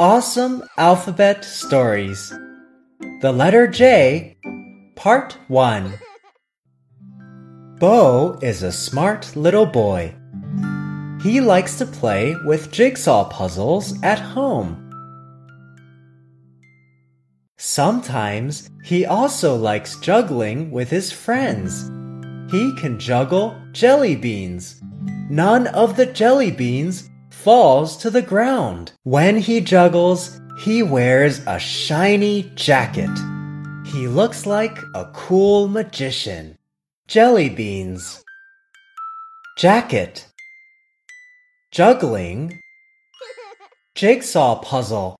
Awesome Alphabet Stories. The letter J, Part 1. Bo is a smart little boy. He likes to play with jigsaw puzzles at home. Sometimes he also likes juggling with his friends. He can juggle jelly beans. None of the jelly beans falls to the ground. When he juggles, he wears a shiny jacket. He looks like a cool magician. Jelly beans. Jacket. Juggling. Jigsaw puzzle.